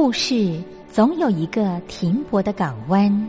故事总有一个停泊的港湾。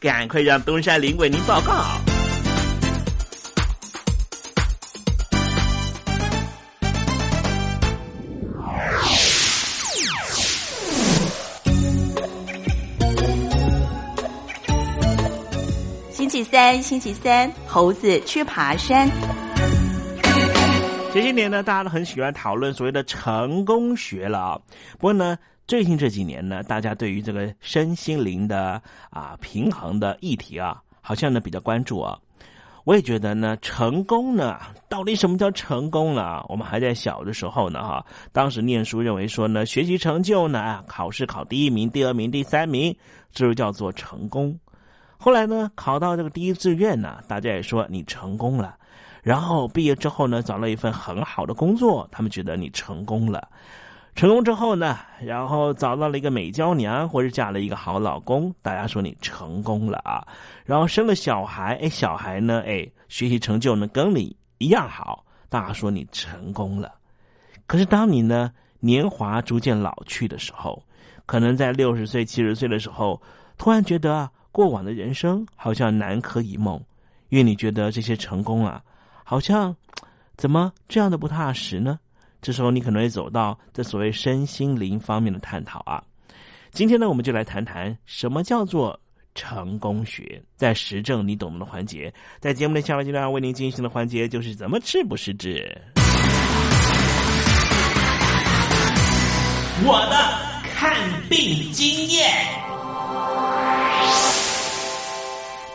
赶快让东山林为您报告。星期三，星期三，猴子去爬山。前些年呢，大家都很喜欢讨论所谓的成功学了啊。不过呢，最近这几年呢，大家对于这个身心灵的啊平衡的议题啊，好像呢比较关注啊。我也觉得呢，成功呢，到底什么叫成功呢？我们还在小的时候呢，哈，当时念书认为说呢，学习成就呢，考试考第一名、第二名、第三名，这就叫做成功。后来呢，考到这个第一志愿呢，大家也说你成功了。然后毕业之后呢，找了一份很好的工作，他们觉得你成功了。成功之后呢，然后找到了一个美娇娘，或者嫁了一个好老公，大家说你成功了啊。然后生了小孩，哎，小孩呢，哎，学习成就呢跟你一样好，大家说你成功了。可是当你呢年华逐渐老去的时候，可能在六十岁、七十岁的时候，突然觉得啊过往的人生好像南柯一梦，因为你觉得这些成功啊。好像怎么这样的不踏实呢？这时候你可能会走到这所谓身心灵方面的探讨啊。今天呢，我们就来谈谈什么叫做成功学。在实证你懂的环节，在节目的下半阶段为您进行的环节就是怎么治不失智。我的看病经验。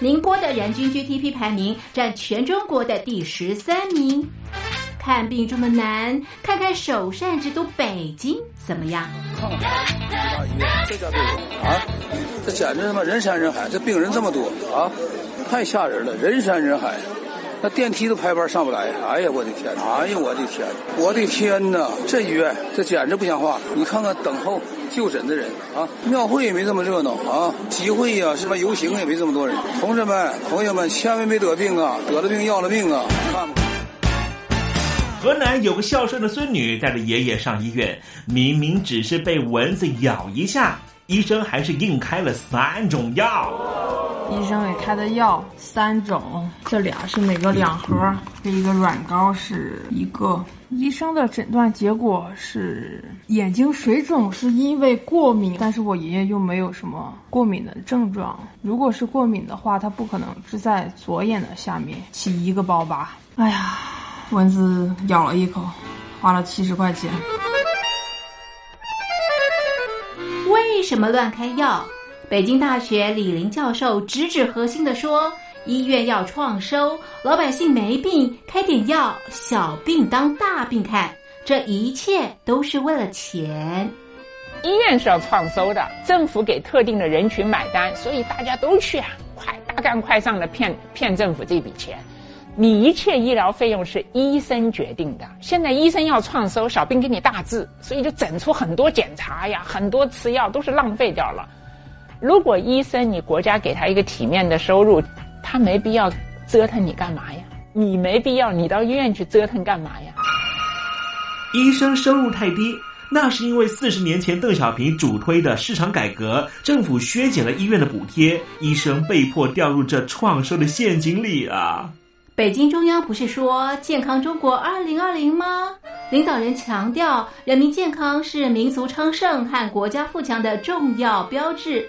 宁波的人均 GDP 排名占全中国的第十三名。看病这么难，看看首善之都北京怎么样？大医院这家病啊，这简直他妈人山人海，这病人这么多啊，太吓人了，人山人海。那电梯都排班上不来，哎呀，我的天！哎呀，我的天！我的天哪！这医院这简直不像话！你看看等候就诊的人啊，庙会也没这么热闹啊，集会呀，什么游行也没这么多人。同志们、朋友们，千万别得病啊！得了病要了命啊！看吧。河南有个孝顺的孙女带着爷爷上医院，明明只是被蚊子咬一下，医生还是硬开了三种药。医生给开的药三种，这俩是每个两盒，这一个软膏是一个。医生的诊断结果是眼睛水肿是因为过敏，但是我爷爷又没有什么过敏的症状。如果是过敏的话，他不可能是在左眼的下面起一个包吧。哎呀，蚊子咬了一口，花了七十块钱。为什么乱开药？北京大学李林教授直指核心的说：“医院要创收，老百姓没病开点药，小病当大病看，这一切都是为了钱。医院是要创收的，政府给特定的人群买单，所以大家都去啊，快大干快上的骗骗政府这笔钱。你一切医疗费用是医生决定的，现在医生要创收，小病给你大治，所以就整出很多检查呀，很多吃药都是浪费掉了。如果医生你国家给他一个体面的收入，他没必要折腾你干嘛呀？你没必要，你到医院去折腾干嘛呀？医生收入太低，那是因为四十年前邓小平主推的市场改革，政府削减了医院的补贴，医生被迫掉入这创收的陷阱里啊！北京中央不是说健康中国二零二零吗？领导人强调，人民健康是民族昌盛和国家富强的重要标志。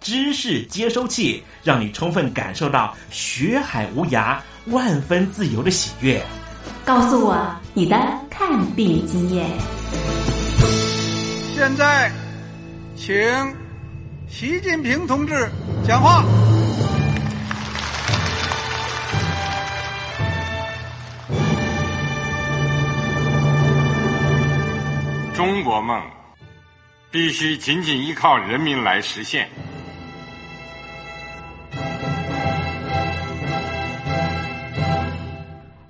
知识接收器，让你充分感受到学海无涯、万分自由的喜悦。告诉我你的看病经验。现在，请习近平同志讲话。中国梦必须紧紧依靠人民来实现。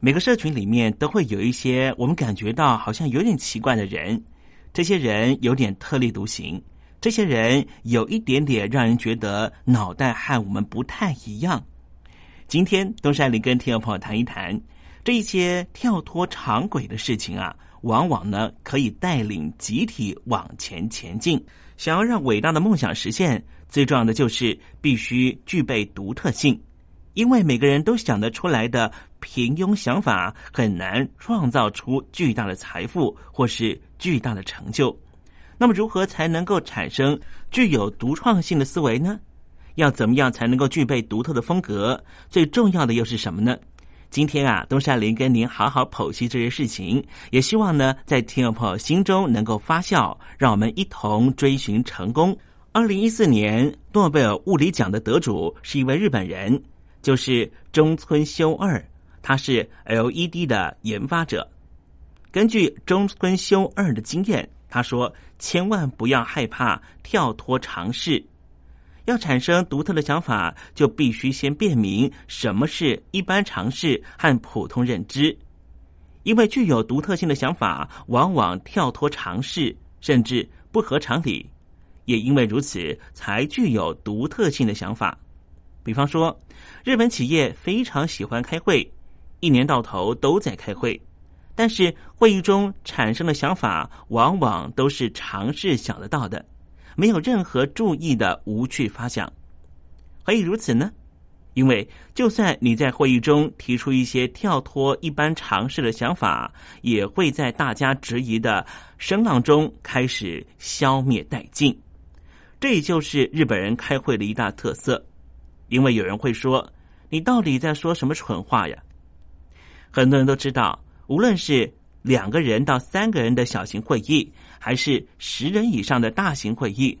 每个社群里面都会有一些我们感觉到好像有点奇怪的人，这些人有点特立独行，这些人有一点点让人觉得脑袋和我们不太一样。今天东山林跟听众朋友谈一谈这一些跳脱常轨的事情啊，往往呢可以带领集体往前前进。想要让伟大的梦想实现，最重要的就是必须具备独特性。因为每个人都想得出来的平庸想法，很难创造出巨大的财富或是巨大的成就。那么，如何才能够产生具有独创性的思维呢？要怎么样才能够具备独特的风格？最重要的又是什么呢？今天啊，东山林跟您好好剖析这些事情，也希望呢，在听众朋友心中能够发酵，让我们一同追寻成功。二零一四年诺贝尔物理奖的得主是一位日本人。就是中村修二，他是 LED 的研发者。根据中村修二的经验，他说：“千万不要害怕跳脱尝试，要产生独特的想法，就必须先辨明什么是一般尝试和普通认知。因为具有独特性的想法，往往跳脱尝试，甚至不合常理。也因为如此，才具有独特性的想法。”比方说，日本企业非常喜欢开会，一年到头都在开会，但是会议中产生的想法往往都是尝试想得到的，没有任何注意的无趣发想。何以如此呢？因为就算你在会议中提出一些跳脱一般常识的想法，也会在大家质疑的声浪中开始消灭殆尽。这也就是日本人开会的一大特色。因为有人会说：“你到底在说什么蠢话呀？”很多人都知道，无论是两个人到三个人的小型会议，还是十人以上的大型会议，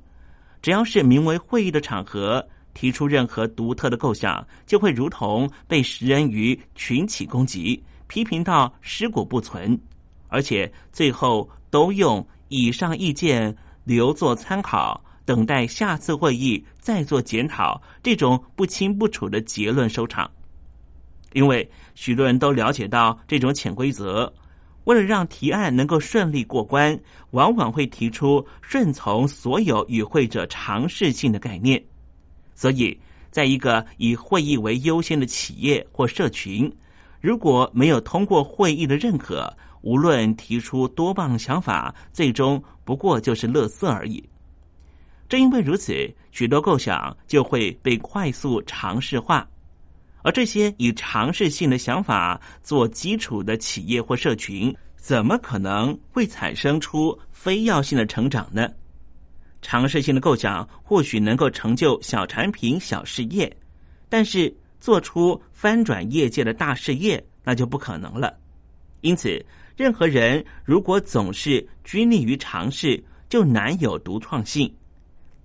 只要是名为会议的场合，提出任何独特的构想，就会如同被食人鱼群起攻击，批评到尸骨不存，而且最后都用以上意见留作参考。等待下次会议再做检讨，这种不清不楚的结论收场。因为许多人都了解到这种潜规则，为了让提案能够顺利过关，往往会提出顺从所有与会者尝试性的概念。所以，在一个以会议为优先的企业或社群，如果没有通过会议的认可，无论提出多棒想法，最终不过就是垃圾而已。正因为如此，许多构想就会被快速尝试化，而这些以尝试性的想法做基础的企业或社群，怎么可能会产生出非要性的成长呢？尝试性的构想或许能够成就小产品、小事业，但是做出翻转业界的大事业，那就不可能了。因此，任何人如果总是拘泥于尝试，就难有独创性。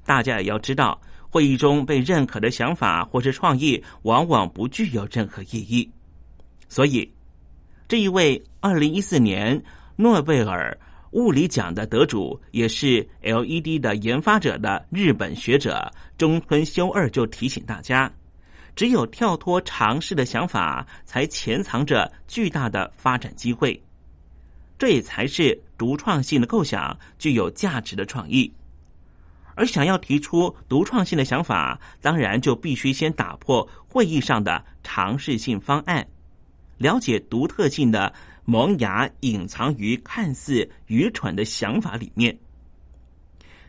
大家也要知道，会议中被认可的想法或是创意，往往不具有任何意义。所以，这一位二零一四年诺贝尔物理奖的得主，也是 LED 的研发者的日本学者中村修二就提醒大家：，只有跳脱尝试的想法，才潜藏着巨大的发展机会。这也才是独创性的构想，具有价值的创意。而想要提出独创性的想法，当然就必须先打破会议上的尝试性方案，了解独特性的萌芽隐藏于看似愚蠢的想法里面。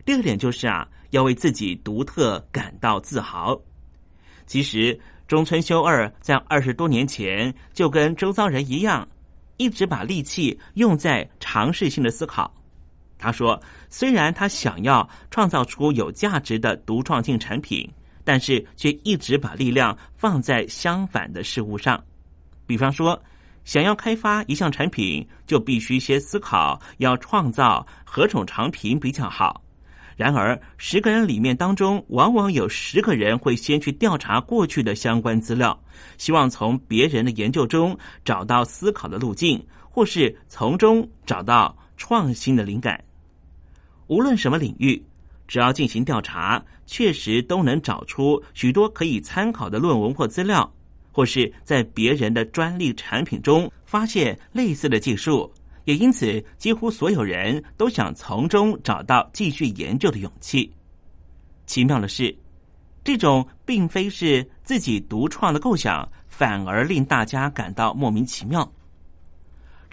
第二点就是啊，要为自己独特感到自豪。其实中村修二在二十多年前就跟周遭人一样，一直把力气用在尝试性的思考。他说：“虽然他想要创造出有价值的独创性产品，但是却一直把力量放在相反的事物上，比方说想要开发一项产品，就必须先思考要创造何种产品比较好。然而，十个人里面当中，往往有十个人会先去调查过去的相关资料，希望从别人的研究中找到思考的路径，或是从中找到创新的灵感。无论什么领域，只要进行调查，确实都能找出许多可以参考的论文或资料，或是在别人的专利产品中发现类似的技术。也因此，几乎所有人都想从中找到继续研究的勇气。奇妙的是，这种并非是自己独创的构想，反而令大家感到莫名其妙。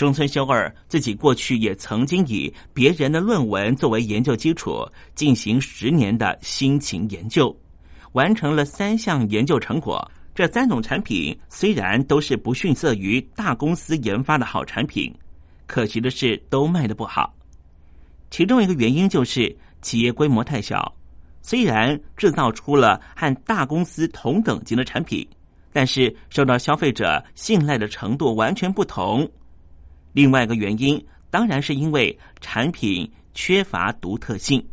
中村修二自己过去也曾经以别人的论文作为研究基础，进行十年的辛勤研究，完成了三项研究成果。这三种产品虽然都是不逊色于大公司研发的好产品。可惜的是，都卖的不好。其中一个原因就是企业规模太小，虽然制造出了和大公司同等级的产品，但是受到消费者信赖的程度完全不同。另外一个原因，当然是因为产品缺乏独特性。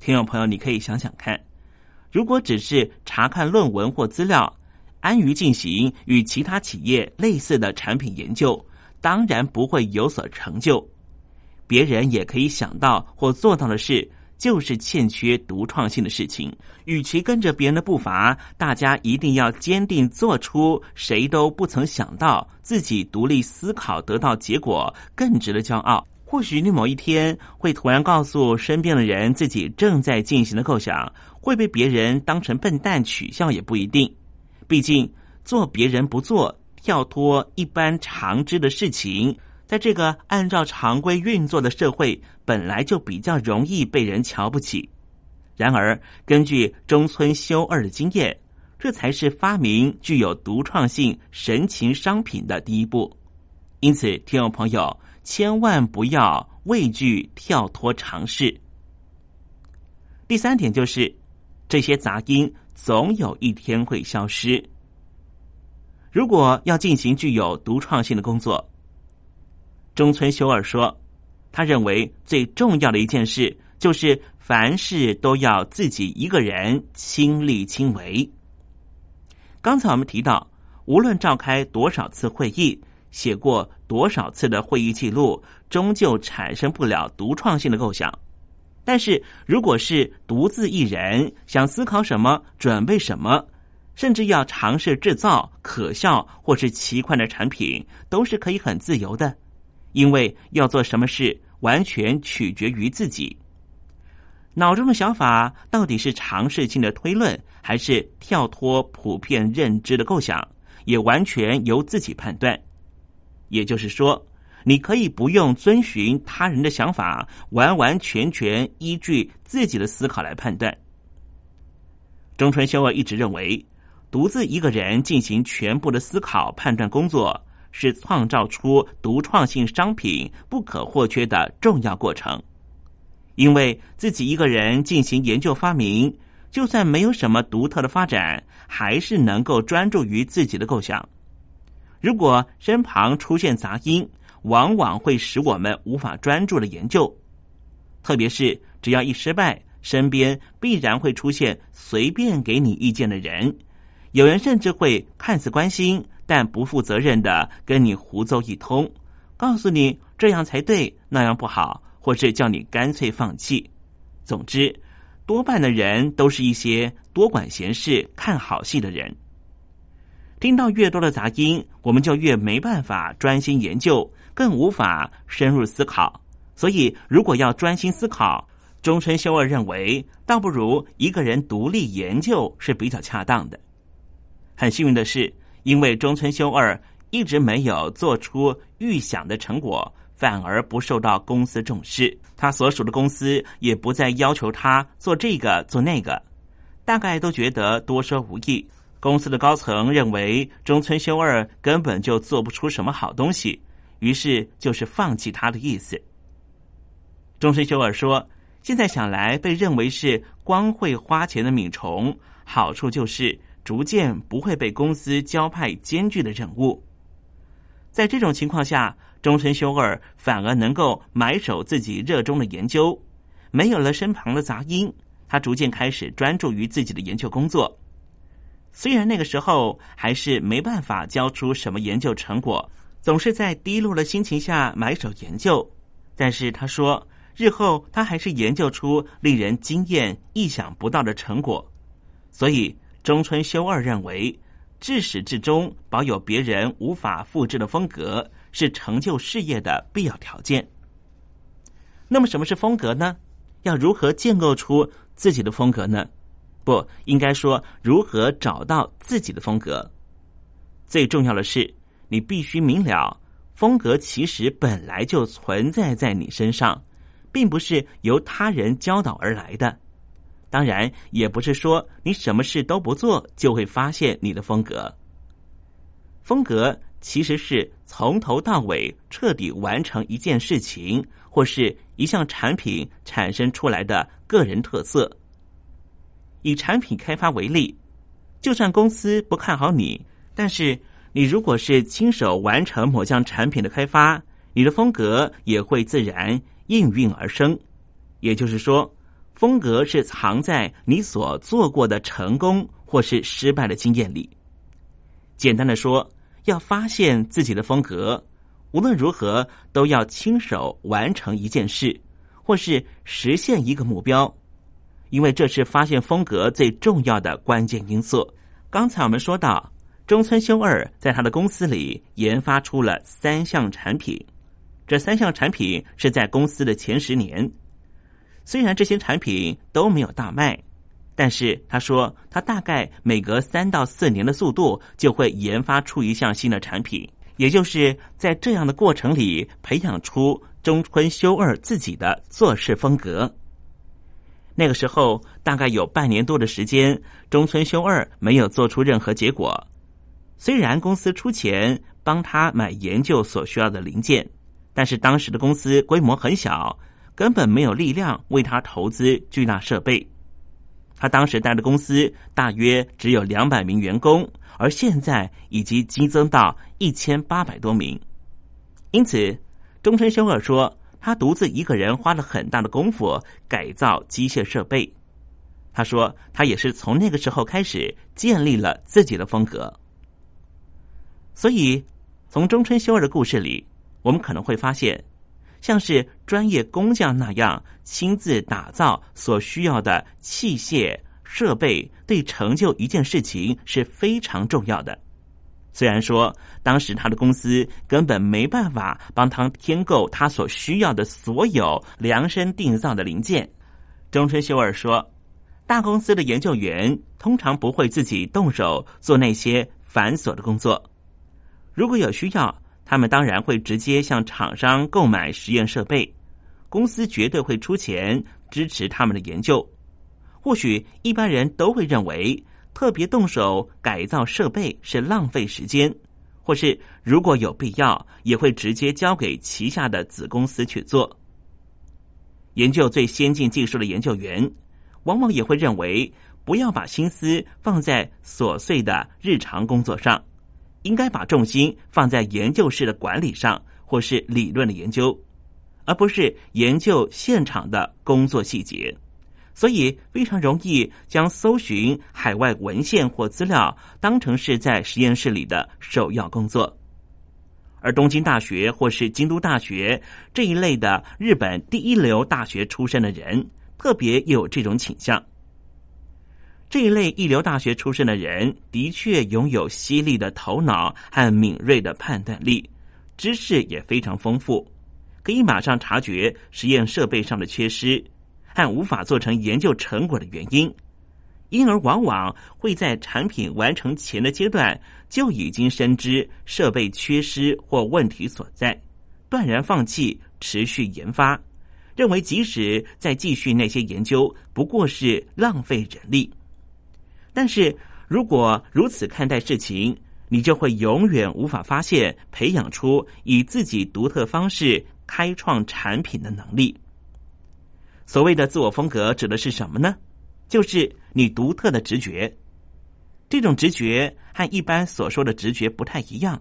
听众朋友，你可以想想看，如果只是查看论文或资料，安于进行与其他企业类似的产品研究。当然不会有所成就。别人也可以想到或做到的事，就是欠缺独创性的事情。与其跟着别人的步伐，大家一定要坚定做出谁都不曾想到自己独立思考得到结果更值得骄傲。或许你某一天会突然告诉身边的人自己正在进行的构想，会被别人当成笨蛋取笑也不一定。毕竟做别人不做。跳脱一般常知的事情，在这个按照常规运作的社会，本来就比较容易被人瞧不起。然而，根据中村修二的经验，这才是发明具有独创性神情商品的第一步。因此，听众朋友千万不要畏惧跳脱尝试。第三点就是，这些杂音总有一天会消失。如果要进行具有独创性的工作，中村修二说，他认为最重要的一件事就是凡事都要自己一个人亲力亲为。刚才我们提到，无论召开多少次会议，写过多少次的会议记录，终究产生不了独创性的构想。但是，如果是独自一人，想思考什么，准备什么。甚至要尝试制造可笑或是奇怪的产品，都是可以很自由的，因为要做什么事完全取决于自己。脑中的想法到底是尝试性的推论，还是跳脱普遍认知的构想，也完全由自己判断。也就是说，你可以不用遵循他人的想法，完完全全依据自己的思考来判断。中村修二一直认为。独自一个人进行全部的思考判断工作，是创造出独创性商品不可或缺的重要过程。因为自己一个人进行研究发明，就算没有什么独特的发展，还是能够专注于自己的构想。如果身旁出现杂音，往往会使我们无法专注的研究。特别是只要一失败，身边必然会出现随便给你意见的人。有人甚至会看似关心，但不负责任的跟你胡诌一通，告诉你这样才对，那样不好，或是叫你干脆放弃。总之，多半的人都是一些多管闲事、看好戏的人。听到越多的杂音，我们就越没办法专心研究，更无法深入思考。所以，如果要专心思考，中村修二认为，倒不如一个人独立研究是比较恰当的。很幸运的是，因为中村修二一直没有做出预想的成果，反而不受到公司重视。他所属的公司也不再要求他做这个做那个，大概都觉得多说无益。公司的高层认为中村修二根本就做不出什么好东西，于是就是放弃他的意思。中村修二说：“现在想来，被认为是光会花钱的米虫，好处就是。”逐渐不会被公司交派艰巨的任务。在这种情况下，中村修二反而能够埋首自己热衷的研究，没有了身旁的杂音，他逐渐开始专注于自己的研究工作。虽然那个时候还是没办法交出什么研究成果，总是在低落的心情下埋首研究，但是他说，日后他还是研究出令人惊艳、意想不到的成果。所以中村修二认为，至始至终保有别人无法复制的风格，是成就事业的必要条件。那么，什么是风格呢？要如何建构出自己的风格呢？不应该说如何找到自己的风格。最重要的是，你必须明了，风格其实本来就存在在你身上，并不是由他人教导而来的。当然，也不是说你什么事都不做就会发现你的风格。风格其实是从头到尾彻底完成一件事情或是一项产品产生出来的个人特色。以产品开发为例，就算公司不看好你，但是你如果是亲手完成某项产品的开发，你的风格也会自然应运而生。也就是说，风格是藏在你所做过的成功或是失败的经验里。简单的说，要发现自己的风格，无论如何都要亲手完成一件事，或是实现一个目标。因为这是发现风格最重要的关键因素。刚才我们说到，中村修二在他的公司里研发出了三项产品，这三项产品是在公司的前十年。虽然这些产品都没有大卖，但是他说他大概每隔三到四年的速度就会研发出一项新的产品，也就是在这样的过程里培养出中村修二自己的做事风格。那个时候大概有半年多的时间，中村修二没有做出任何结果。虽然公司出钱帮他买研究所需要的零件，但是当时的公司规模很小，根本没有力量为他投资巨大设备。他当时带的公司大约只有两百名员工，而现在已经激增到一千八百多名。因此，中村修二说。他独自一个人花了很大的功夫改造机械设备。他说，他也是从那个时候开始建立了自己的风格。所以，从中村修二的故事里，我们可能会发现，像是专业工匠那样亲自打造所需要的器械设备，对成就一件事情是非常重要的。虽然说当时他的公司根本没办法帮他添购他所需要的所有量身定造的零件，中村修二说，大公司的研究员通常不会自己动手做那些繁琐的工作。如果有需要，他们当然会直接向厂商购买实验设备，公司绝对会出钱支持他们的研究。或许一般人都会认为。特别动手改造设备是浪费时间，或是如果有必要，也会直接交给旗下的子公司去做。研究最先进技术的研究员，往往也会认为不要把心思放在琐碎的日常工作上，应该把重心放在研究室的管理上，或是理论的研究，而不是研究现场的工作细节。所以非常容易将搜寻海外文献或资料当成是在实验室里的首要工作，而东京大学或是京都大学这一类的日本第一流大学出身的人，特别有这种倾向。这一类一流大学出身的人，的确拥有犀利的头脑和敏锐的判断力，知识也非常丰富，可以马上察觉实验设备上的缺失。和无法做成研究成果的原因，因而往往会在产品完成前的阶段就已经深知设备缺失或问题所在，断然放弃持续研发，认为即使再继续那些研究不过是浪费人力。但是如果如此看待事情，你就会永远无法发现培养出以自己独特方式开创产品的能力。所谓的自我风格指的是什么呢？就是你独特的直觉。这种直觉和一般所说的直觉不太一样。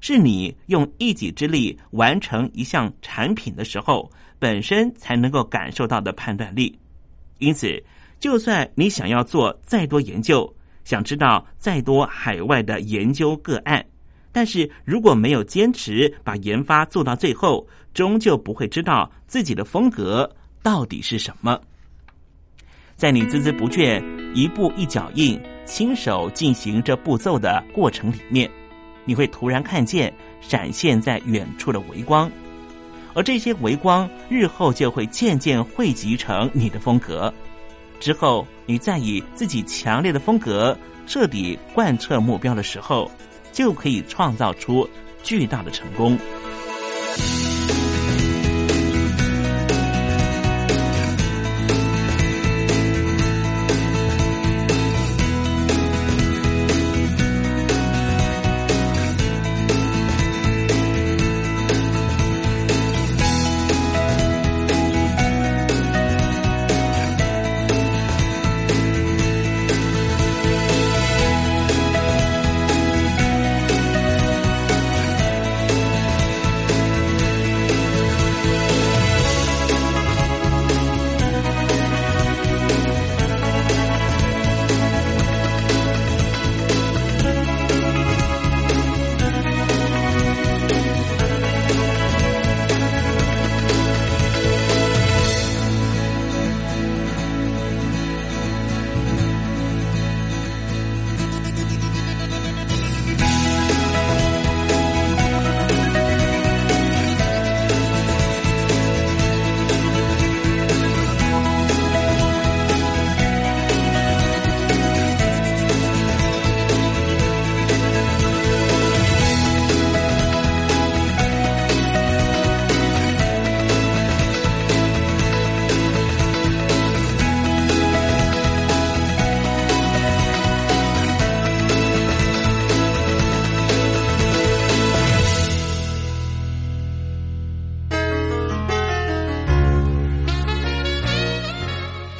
是你用一己之力完成一项产品的时候，本身才能够感受到的判断力。因此，就算你想要做再多研究，想知道再多海外的研究个案，但是如果没有坚持把研发做到最后，终究不会知道自己的风格到底是什么。在你孜孜不倦、一步一脚印、亲手进行这步骤的过程里面，你会突然看见闪现在远处的微光，而这些微光日后就会渐渐汇集成你的风格。之后，你再以自己强烈的风格彻底贯彻目标的时候，就可以创造出巨大的成功。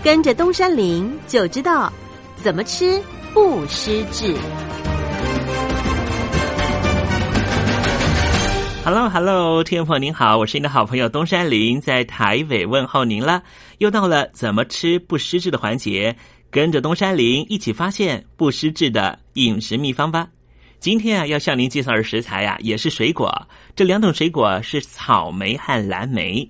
跟着东山林就知道怎么吃不失智。Hello，Hello，听众朋友您好，我是您的好朋友东山林，在台北问候您了。又到了怎么吃不失智的环节，跟着东山林一起发现不失智的饮食秘方吧。今天啊，要向您介绍的食材呀，也是水果。这两种水果是草莓和蓝莓。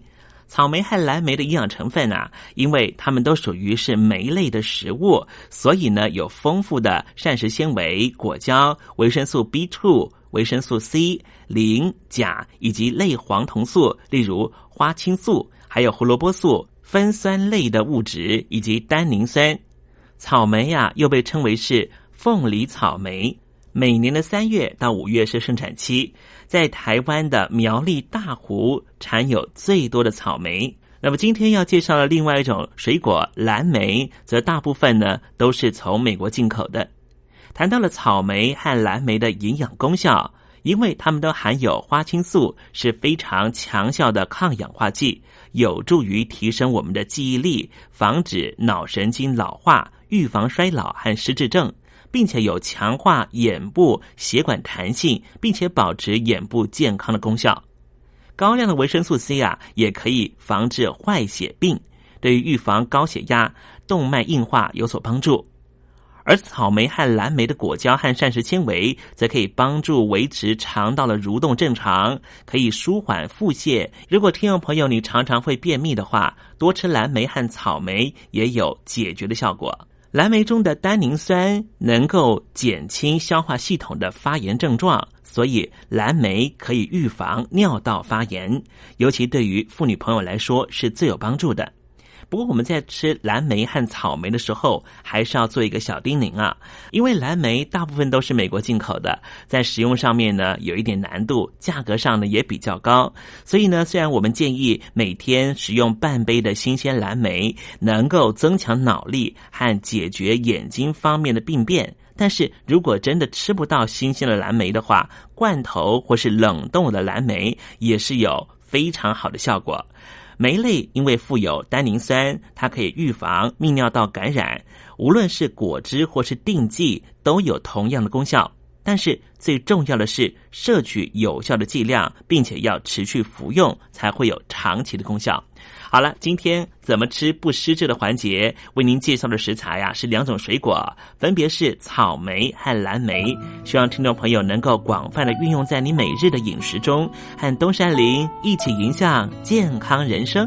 草莓和蓝莓的营养成分啊，因为它们都属于是莓类的食物，所以呢有丰富的膳食纤维、果胶、维生素 B two、维生素 C、磷、钾以及类黄酮素，例如花青素，还有胡萝卜素、酚酸类的物质以及单宁酸。草莓呀，又被称为是凤梨草莓。每年的三月到五月是生产期，在台湾的苗栗大湖产有最多的草莓。那么今天要介绍的另外一种水果蓝莓，则大部分呢都是从美国进口的。谈到了草莓和蓝莓的营养功效，因为它们都含有花青素，是非常强效的抗氧化剂，有助于提升我们的记忆力，防止脑神经老化，预防衰老和失智症。并且有强化眼部血管弹性，并且保持眼部健康的功效。高量的维生素 C 啊，也可以防治坏血病，对于预防高血压、动脉硬化有所帮助。而草莓和蓝莓的果胶和膳食纤维，则可以帮助维持肠道的蠕动正常，可以舒缓腹泻。如果听众朋友你常常会便秘的话，多吃蓝莓和草莓也有解决的效果。蓝莓中的单宁酸能够减轻消化系统的发炎症状，所以蓝莓可以预防尿道发炎，尤其对于妇女朋友来说是最有帮助的。不过我们在吃蓝莓和草莓的时候，还是要做一个小叮咛啊，因为蓝莓大部分都是美国进口的，在使用上面呢有一点难度，价格上呢也比较高。所以呢，虽然我们建议每天使用半杯的新鲜蓝莓，能够增强脑力和解决眼睛方面的病变，但是如果真的吃不到新鲜的蓝莓的话，罐头或是冷冻的蓝莓也是有非常好的效果。酶类因为富有单宁酸，它可以预防泌尿道感染。无论是果汁或是定剂，都有同样的功效。但是最重要的是摄取有效的剂量，并且要持续服用，才会有长期的功效。好了，今天怎么吃不失智的环节，为您介绍的食材呀是两种水果，分别是草莓和蓝莓。希望听众朋友能够广泛的运用在你每日的饮食中，和东山林一起迎向健康人生。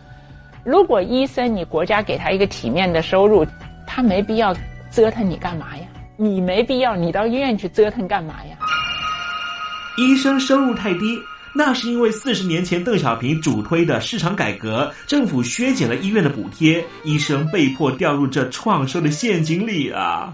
如果医生你国家给他一个体面的收入，他没必要折腾你干嘛呀？你没必要你到医院去折腾干嘛呀？医生收入太低，那是因为四十年前邓小平主推的市场改革，政府削减了医院的补贴，医生被迫掉入这创收的陷阱里啊！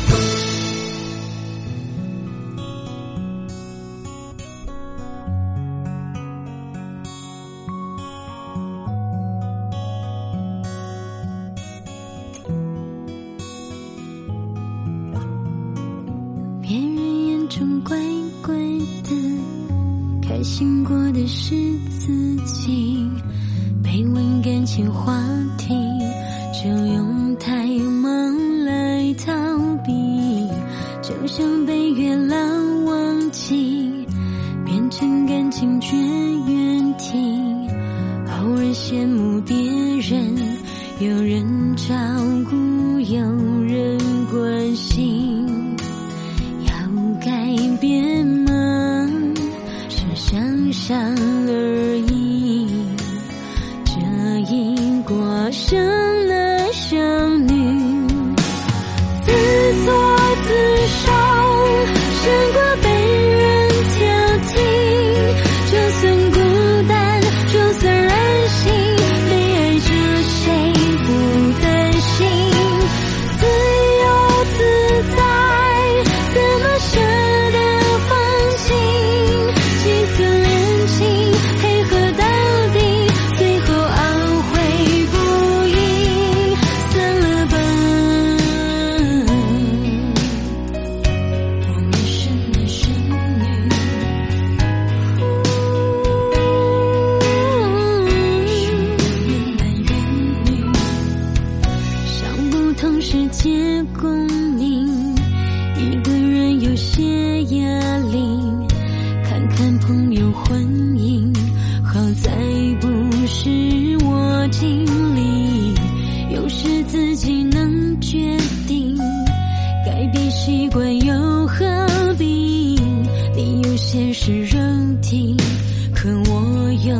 只是自己被问感情话。未必习惯又何必？你有现实肉体，可我有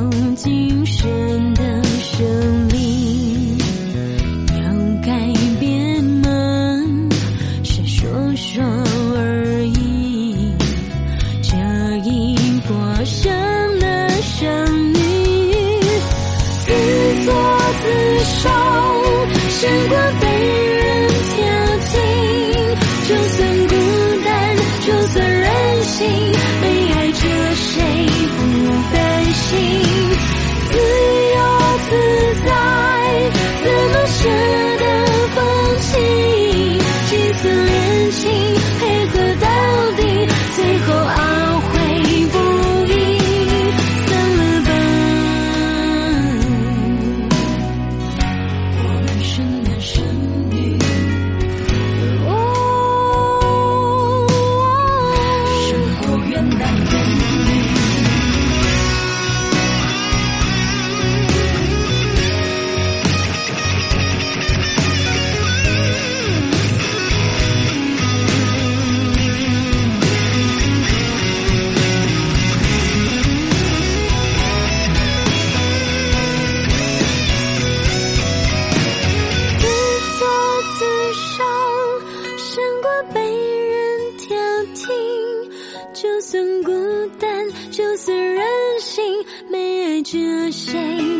就算任性，没爱着谁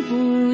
不